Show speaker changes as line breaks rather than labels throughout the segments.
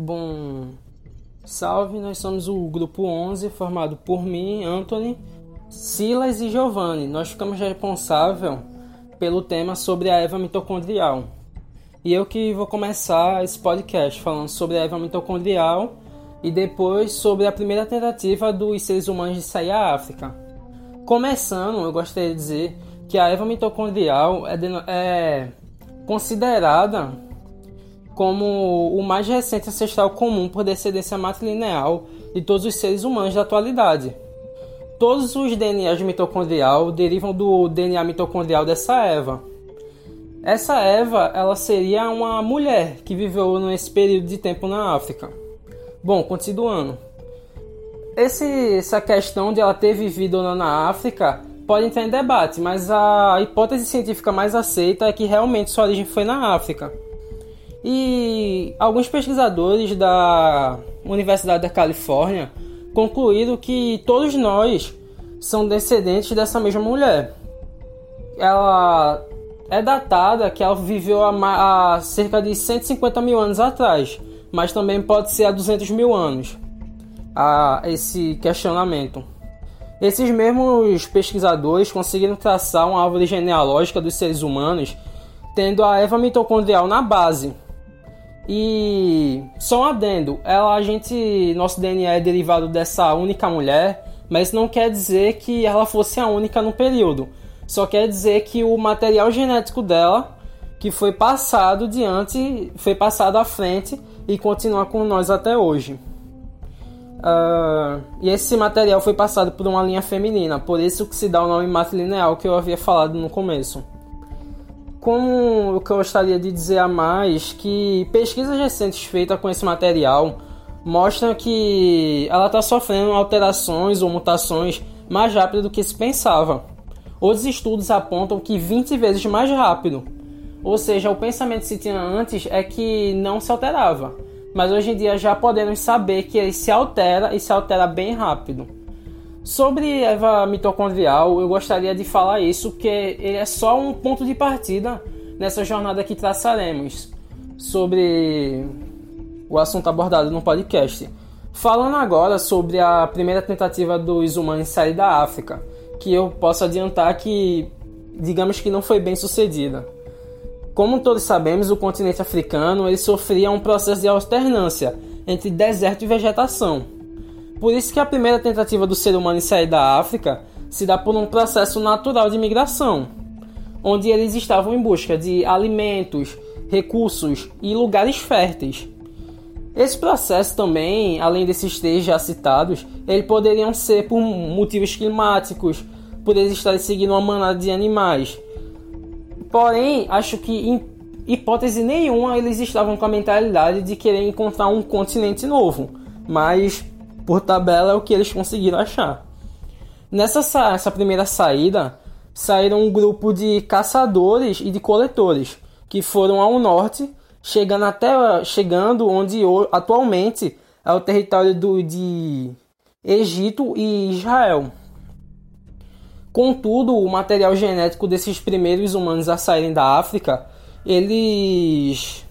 Bom, salve, nós somos o grupo 11, formado por mim, Anthony, Silas e Giovanni. Nós ficamos responsável pelo tema sobre a Eva mitocondrial. E eu que vou começar esse podcast falando sobre a Eva mitocondrial e depois sobre a primeira tentativa dos seres humanos de sair à África. Começando, eu gostaria de dizer que a Eva mitocondrial é, é considerada como o mais recente ancestral comum por descendência matrilineal de todos os seres humanos da atualidade. Todos os DNAs mitocondrial derivam do DNA mitocondrial dessa Eva. Essa Eva, ela seria uma mulher que viveu nesse período de tempo na África. Bom, continuando. Esse, essa questão de ela ter vivido na África pode entrar em debate, mas a hipótese científica mais aceita é que realmente sua origem foi na África. E alguns pesquisadores da Universidade da Califórnia concluíram que todos nós são descendentes dessa mesma mulher. Ela é datada que ela viveu há, cerca de 150 mil anos atrás, mas também pode ser há 200 mil anos. A esse questionamento. Esses mesmos pesquisadores conseguiram traçar uma árvore genealógica dos seres humanos, tendo a Eva mitocondrial na base, e só um adendo, ela, a gente, nosso DNA é derivado dessa única mulher, mas não quer dizer que ela fosse a única no período. Só quer dizer que o material genético dela, que foi passado diante, foi passado à frente e continua com nós até hoje. Uh, e esse material foi passado por uma linha feminina, por isso que se dá o nome matrilineal que eu havia falado no começo como o que eu gostaria de dizer a mais que pesquisas recentes feitas com esse material mostram que ela está sofrendo alterações ou mutações mais rápido do que se pensava. Outros estudos apontam que 20 vezes mais rápido. Ou seja, o pensamento que se tinha antes é que não se alterava. Mas hoje em dia já podemos saber que ele se altera e se altera bem rápido. Sobre Eva mitocondrial, eu gostaria de falar isso, porque ele é só um ponto de partida nessa jornada que traçaremos sobre o assunto abordado no podcast. Falando agora sobre a primeira tentativa dos humanos sair da África, que eu posso adiantar que, digamos que não foi bem sucedida. Como todos sabemos, o continente africano ele sofria um processo de alternância entre deserto e vegetação por isso que a primeira tentativa do ser humano em sair da África se dá por um processo natural de migração, onde eles estavam em busca de alimentos, recursos e lugares férteis. Esse processo também, além desses três já citados, eles poderiam ser por motivos climáticos, por eles estarem seguindo uma manada de animais. Porém, acho que em hipótese nenhuma eles estavam com a mentalidade de querer encontrar um continente novo, mas por tabela é o que eles conseguiram achar. Nessa essa primeira saída, saíram um grupo de caçadores e de coletores que foram ao norte, chegando até chegando onde atualmente é o território do, de Egito e Israel. Contudo, o material genético desses primeiros humanos a saírem da África, eles,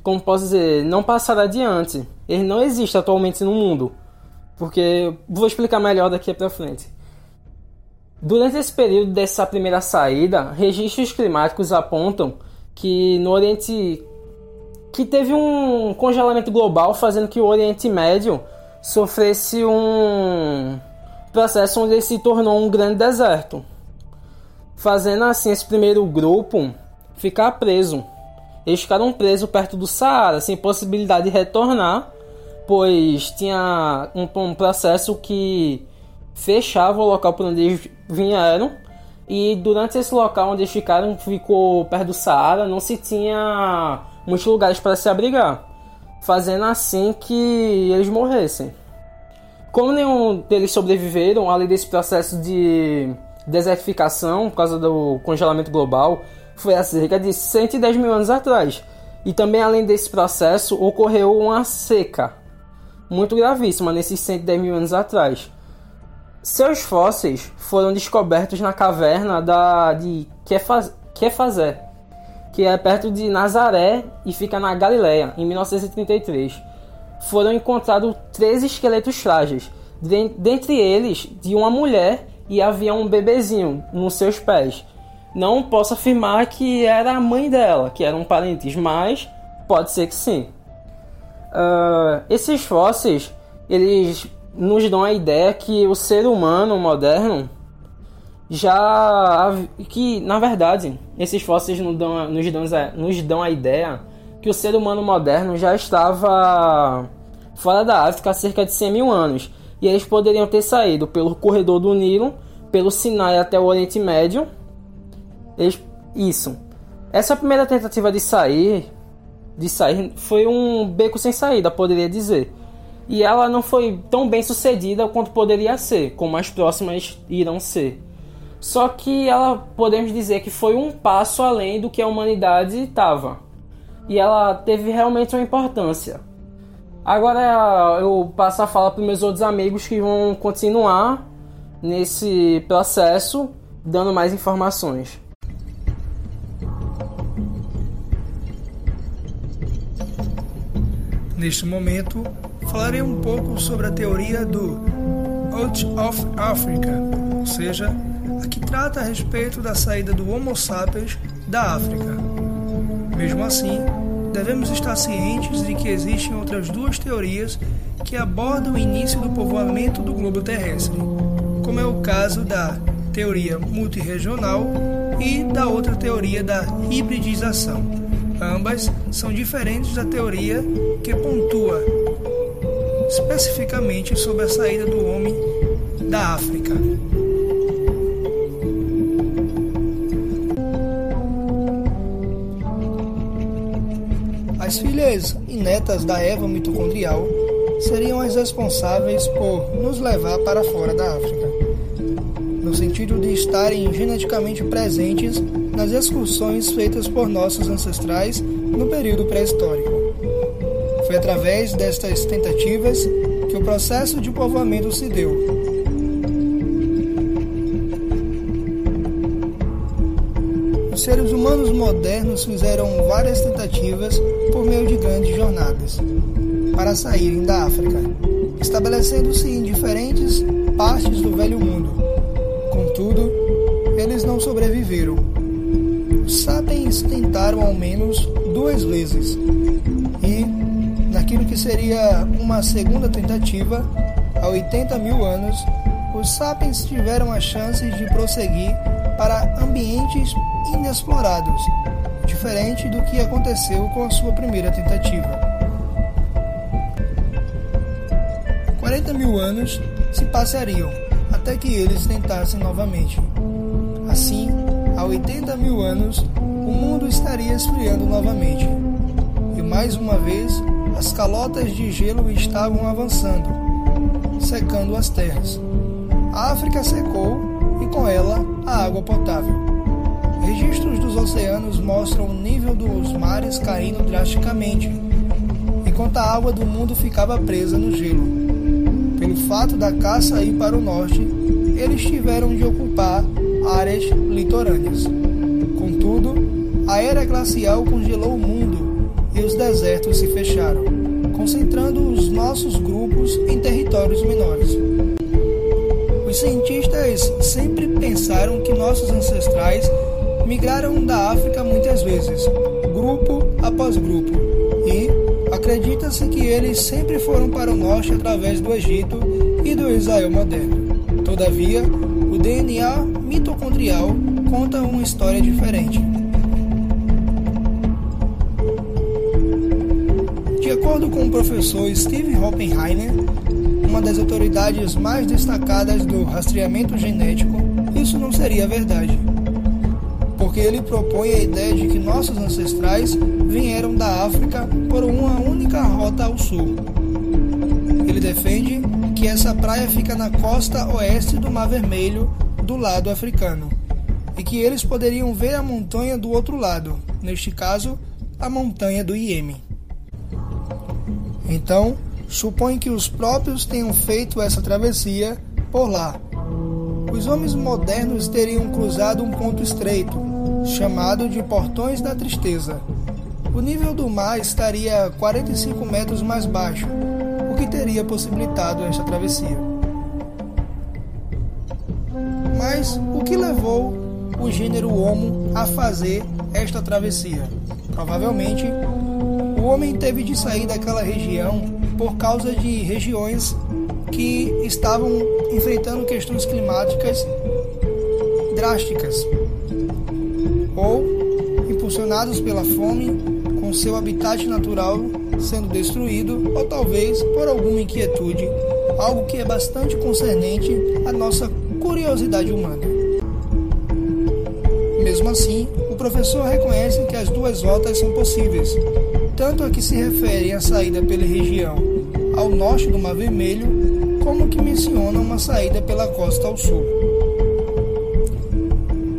como posso dizer, não passaram adiante ele não existe atualmente no mundo. Porque vou explicar melhor daqui para frente. Durante esse período dessa primeira saída, registros climáticos apontam que no Oriente que teve um congelamento global fazendo que o Oriente Médio sofresse um processo onde ele se tornou um grande deserto, fazendo assim esse primeiro grupo ficar preso. Eles ficaram presos perto do Saara, sem possibilidade de retornar pois tinha um, um processo que fechava o local por onde eles vieram. E durante esse local onde eles ficaram ficou perto do Saara não se tinha muitos lugares para se abrigar fazendo assim que eles morressem. Como nenhum deles sobreviveram além desse processo de desertificação por causa do congelamento global foi há cerca de 110 mil anos atrás. E também além desse processo ocorreu uma seca muito gravíssima nesses 110 mil anos atrás. Seus fósseis foram descobertos na caverna da, de Kefazé. que é perto de Nazaré e fica na Galileia, em 1933. Foram encontrados três esqueletos frágeis, dentre eles de uma mulher e havia um bebezinho nos seus pés. Não posso afirmar que era a mãe dela, que eram parentes, mas pode ser que sim. Uh, esses fósseis, eles nos dão a ideia que o ser humano moderno já que na verdade esses fósseis nos dão, nos, dão, nos dão a ideia que o ser humano moderno já estava fora da África há cerca de 100 mil anos e eles poderiam ter saído pelo corredor do Nilo, pelo Sinai até o Oriente Médio. Eles, isso. Essa primeira tentativa de sair, de sair, foi um beco sem saída, poderia dizer. E ela não foi tão bem sucedida quanto poderia ser, como as próximas irão ser. Só que ela podemos dizer que foi um passo além do que a humanidade estava. E ela teve realmente uma importância. Agora eu passo a fala para meus outros amigos que vão continuar nesse processo dando mais informações.
Neste momento, falarei um pouco sobre a teoria do Out of Africa, ou seja, a que trata a respeito da saída do Homo sapiens da África. Mesmo assim, devemos estar cientes de que existem outras duas teorias que abordam o início do povoamento do globo terrestre, como é o caso da teoria multirregional e da outra teoria da hibridização. Ambas são diferentes da teoria que pontua especificamente sobre a saída do homem da África. As filhas e netas da Eva mitocondrial seriam as responsáveis por nos levar para fora da África, no sentido de estarem geneticamente presentes nas excursões feitas por nossos ancestrais no período pré-histórico. Foi através destas tentativas que o processo de povoamento se deu, seres humanos modernos fizeram várias tentativas por meio de grandes jornadas para saírem da África, estabelecendo-se em diferentes partes do Velho Mundo. Contudo, eles não sobreviveram. Os sapiens tentaram ao menos duas vezes e, naquilo que seria uma segunda tentativa, há 80 mil anos, os sapiens tiveram a chance de prosseguir para ambientes inexplorados, diferente do que aconteceu com a sua primeira tentativa. 40 mil anos se passariam até que eles tentassem novamente. Assim, há 80 mil anos, o mundo estaria esfriando novamente. E mais uma vez, as calotas de gelo estavam avançando, secando as terras. A África secou e com ela a água potável. Registros dos oceanos mostram o nível dos mares caindo drasticamente, enquanto a água do mundo ficava presa no gelo. Pelo fato da caça ir para o norte, eles tiveram de ocupar áreas litorâneas. Contudo, a era glacial congelou o mundo e os desertos se fecharam, concentrando os nossos grupos em territórios menores. Os cientistas sempre pensaram que nossos ancestrais migraram da África muitas vezes, grupo após grupo, e acredita-se que eles sempre foram para o norte através do Egito e do Israel moderno. Todavia, o DNA mitocondrial conta uma história diferente. De acordo com o professor Steve Oppenheimer, uma das autoridades mais destacadas do rastreamento genético, isso não seria verdade porque ele propõe a ideia de que nossos ancestrais vieram da África por uma única rota ao sul. Ele defende que essa praia fica na costa oeste do Mar Vermelho, do lado africano, e que eles poderiam ver a montanha do outro lado, neste caso, a montanha do Iêmen. Então, supõe que os próprios tenham feito essa travessia por lá. Os homens modernos teriam cruzado um ponto estreito, chamado de Portões da Tristeza. O nível do mar estaria 45 metros mais baixo, que teria possibilitado esta travessia. Mas o que levou o gênero Homo a fazer esta travessia? Provavelmente, o homem teve de sair daquela região por causa de regiões que estavam enfrentando questões climáticas drásticas ou impulsionados pela fome, seu habitat natural sendo destruído ou talvez por alguma inquietude, algo que é bastante concernente à nossa curiosidade humana. Mesmo assim, o professor reconhece que as duas rotas são possíveis, tanto a que se refere à saída pela região ao norte do Mar Vermelho, como que menciona uma saída pela costa ao sul.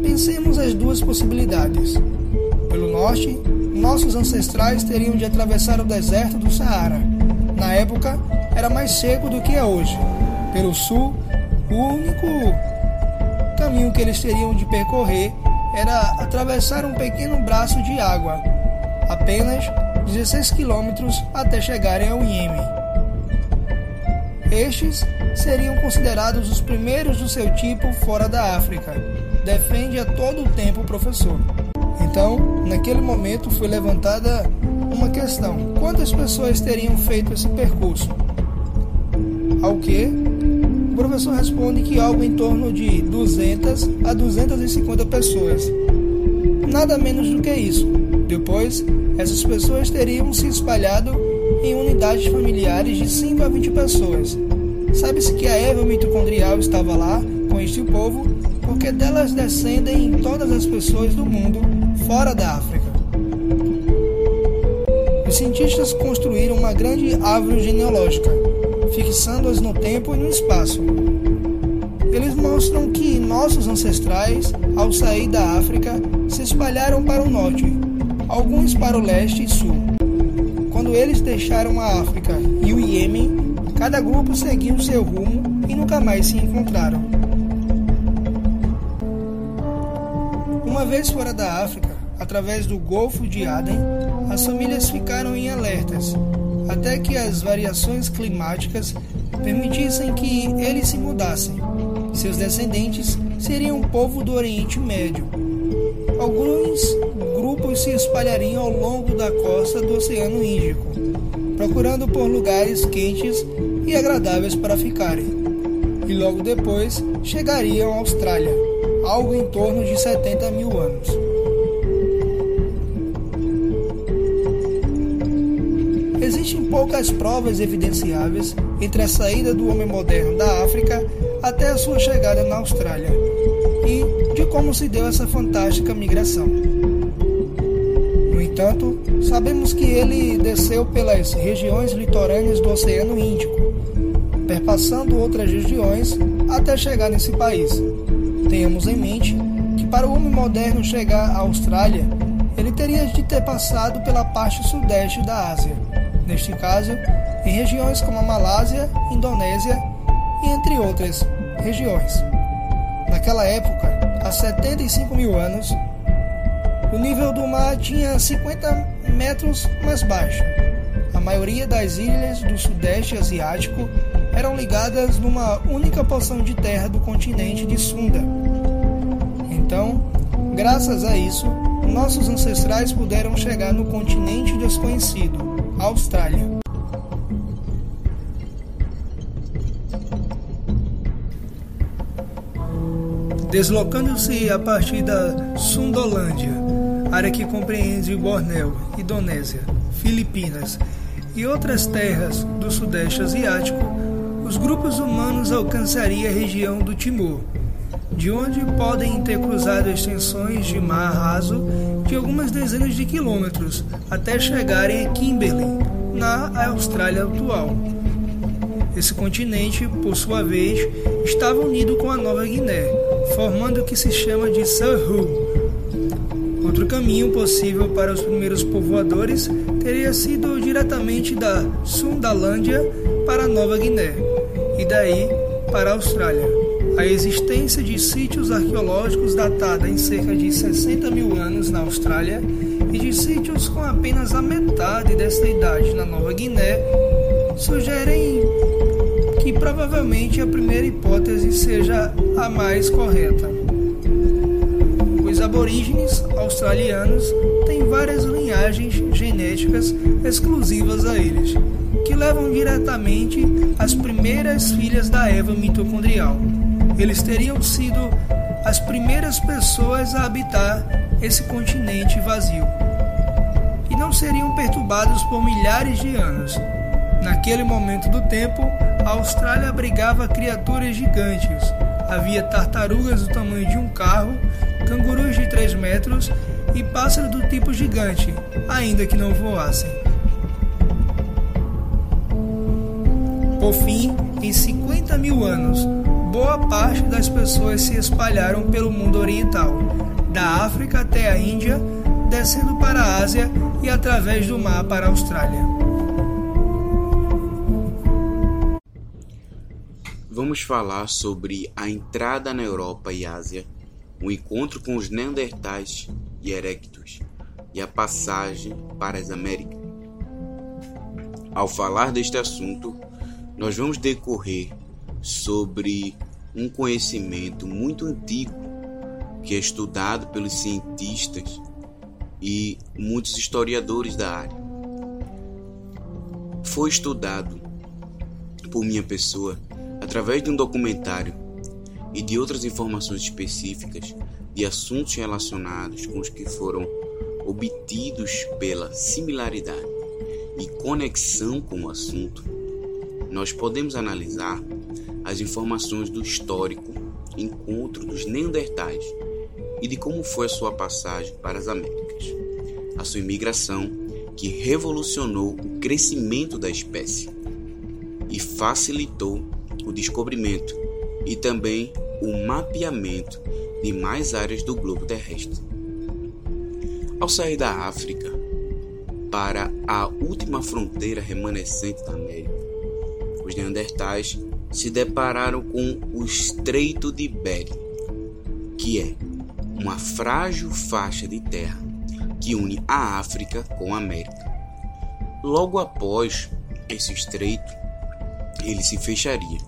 Pensemos as duas possibilidades. Pelo norte, nossos ancestrais teriam de atravessar o deserto do Saara. Na época, era mais seco do que é hoje. Pelo sul, o único caminho que eles teriam de percorrer era atravessar um pequeno braço de água, apenas 16 quilômetros até chegarem ao Iêmen. Estes seriam considerados os primeiros do seu tipo fora da África, defende a todo o tempo o professor. Então, naquele momento foi levantada uma questão: quantas pessoas teriam feito esse percurso? Ao que o professor responde que algo em torno de 200 a 250 pessoas. Nada menos do que isso. Depois, essas pessoas teriam se espalhado em unidades familiares de 5 a 20 pessoas. Sabe-se que a erva mitocondrial estava lá com este povo porque delas descendem todas as pessoas do mundo fora da África. Os cientistas construíram uma grande árvore genealógica fixando-as no tempo e no espaço. Eles mostram que nossos ancestrais, ao sair da África, se espalharam para o norte, alguns para o leste e sul. Quando eles deixaram a África e o Iêmen, cada grupo seguiu seu rumo e nunca mais se encontraram. Uma vez fora da África, através do Golfo de Aden, as famílias ficaram em alertas até que as variações climáticas permitissem que eles se mudassem. Seus descendentes seriam um povo do Oriente Médio. Alguns grupos se espalhariam ao longo da costa do Oceano Índico, procurando por lugares quentes e agradáveis para ficarem. E logo depois chegariam à Austrália, algo em torno de 70 mil anos. Existem poucas provas evidenciáveis entre a saída do homem moderno da África até a sua chegada na Austrália e de como se deu essa fantástica migração. No entanto, sabemos que ele desceu pelas regiões litorâneas do Oceano Índico, perpassando outras regiões até chegar nesse país. Tenhamos em mente que para o homem moderno chegar à Austrália, ele teria de ter passado pela parte sudeste da Ásia neste caso, em regiões como a Malásia, Indonésia e entre outras regiões. Naquela época, há 75 mil anos, o nível do mar tinha 50 metros mais baixo. A maioria das ilhas do Sudeste Asiático eram ligadas numa única porção de terra do continente de Sunda. Então, graças a isso, nossos ancestrais puderam chegar no continente desconhecido, Austrália. Deslocando-se a partir da Sundolândia, área que compreende Bornéu, Indonésia, Filipinas e outras terras do Sudeste Asiático, os grupos humanos alcançariam a região do Timor, de onde podem ter cruzado extensões de mar raso de algumas dezenas de quilômetros até chegarem a Kimberley, na Austrália atual. Esse continente, por sua vez, estava unido com a Nova Guiné, formando o que se chama de Surhu. Outro caminho possível para os primeiros povoadores teria sido diretamente da Sundalândia para a Nova Guiné e daí para a Austrália A existência de sítios arqueológicos datada em cerca de 60 mil anos na Austrália e de sítios com apenas a metade desta idade na Nova Guiné sugerem que provavelmente a primeira hipótese seja a mais correta. Os aborígenes australianos têm várias linhagens genéticas exclusivas a eles, que levam diretamente às primeiras filhas da Eva mitocondrial. Eles teriam sido as primeiras pessoas a habitar esse continente vazio. E não seriam perturbados por milhares de anos. Naquele momento do tempo, a Austrália abrigava criaturas gigantes. Havia tartarugas do tamanho de um carro, cangurus de 3 metros e pássaros do tipo gigante, ainda que não voassem. Por fim, em 50 mil anos, boa parte das pessoas se espalharam pelo mundo oriental, da África até a Índia, descendo para a Ásia e através do mar para a Austrália.
Vamos falar sobre a entrada na Europa e Ásia, o encontro com os Neandertais e Erectus e a passagem para as Américas. Ao falar deste assunto, nós vamos decorrer sobre um conhecimento muito antigo que é estudado pelos cientistas e muitos historiadores da área. Foi estudado por minha pessoa através de um documentário e de outras informações específicas de assuntos relacionados com os que foram obtidos pela similaridade e conexão com o assunto, nós podemos analisar as informações do histórico encontro dos Neandertais e de como foi a sua passagem para as Américas, a sua imigração que revolucionou o crescimento da espécie e facilitou o descobrimento e também o mapeamento de mais áreas do globo terrestre. Ao sair da África para a última fronteira remanescente da América, os Neandertais se depararam com o Estreito de Bering, que é uma frágil faixa de terra que une a África com a América. Logo após esse estreito, ele se fecharia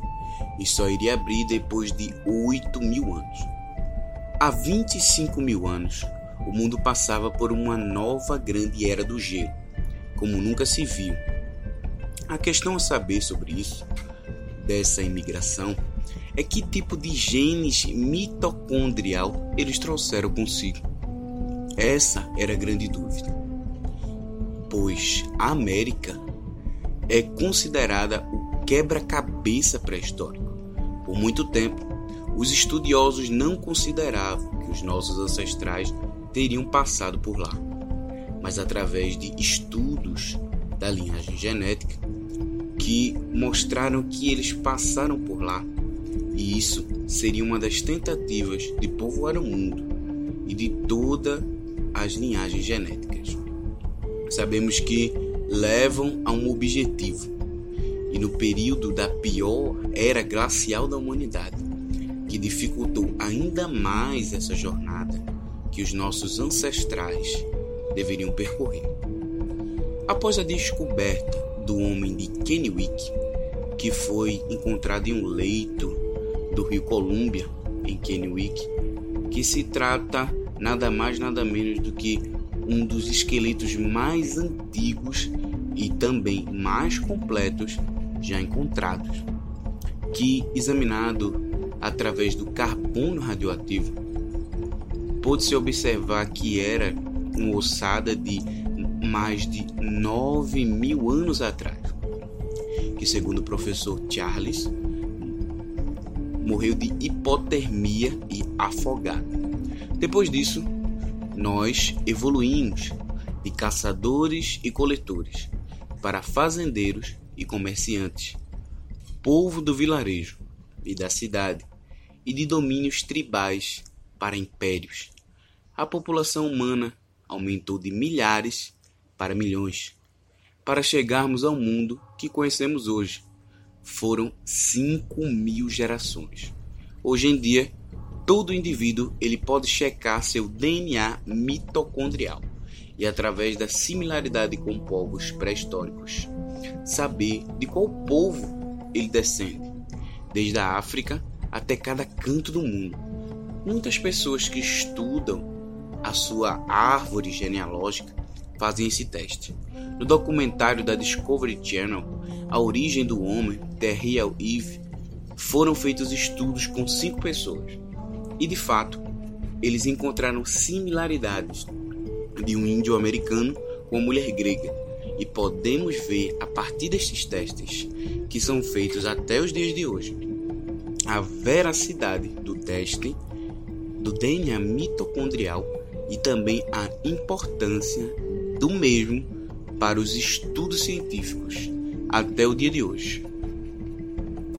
e só iria abrir depois de 8 mil anos. Há 25 mil anos, o mundo passava por uma nova grande era do gelo, como nunca se viu. A questão a saber sobre isso dessa imigração é que tipo de genes mitocondrial eles trouxeram consigo. Essa era a grande dúvida. Pois a América é considerada o quebra-cabeça pré-histórico. Por muito tempo, os estudiosos não consideravam que os nossos ancestrais teriam passado por lá. Mas através de estudos da linhagem genética, que mostraram que eles passaram por lá, e isso seria uma das tentativas de povoar o mundo e de todas as linhagens genéticas. Sabemos que levam a um objetivo, e no período da pior era glacial da humanidade, que dificultou ainda mais essa jornada que os nossos ancestrais deveriam percorrer. Após a descoberta do homem de Kennewick, que foi encontrado em um leito do rio Columbia, em Kennewick, que se trata nada mais nada menos do que um dos esqueletos mais antigos e também mais completos já encontrados, que examinado através do carbono radioativo, pôde-se observar que era uma ossada de mais de 9 mil anos atrás, que segundo o professor Charles, morreu de hipotermia e afogado. Depois disso, nós evoluímos de caçadores e coletores para fazendeiros e comerciantes, povo do vilarejo e da cidade, e de domínios tribais para impérios. A população humana aumentou de milhares para milhões. Para chegarmos ao mundo que conhecemos hoje, foram 5 mil gerações. Hoje em dia, todo indivíduo ele pode checar seu DNA mitocondrial e através da similaridade com povos pré-históricos, saber de qual povo ele descende, desde a África até cada canto do mundo. Muitas pessoas que estudam a sua árvore genealógica fazem esse teste. No documentário da Discovery Channel, A Origem do Homem, The Real Eve, foram feitos estudos com cinco pessoas. E de fato, eles encontraram similaridades de um índio americano com uma mulher grega. E podemos ver a partir destes testes, que são feitos até os dias de hoje, a veracidade do teste do DNA mitocondrial e também a importância do mesmo para os estudos científicos até o dia de hoje.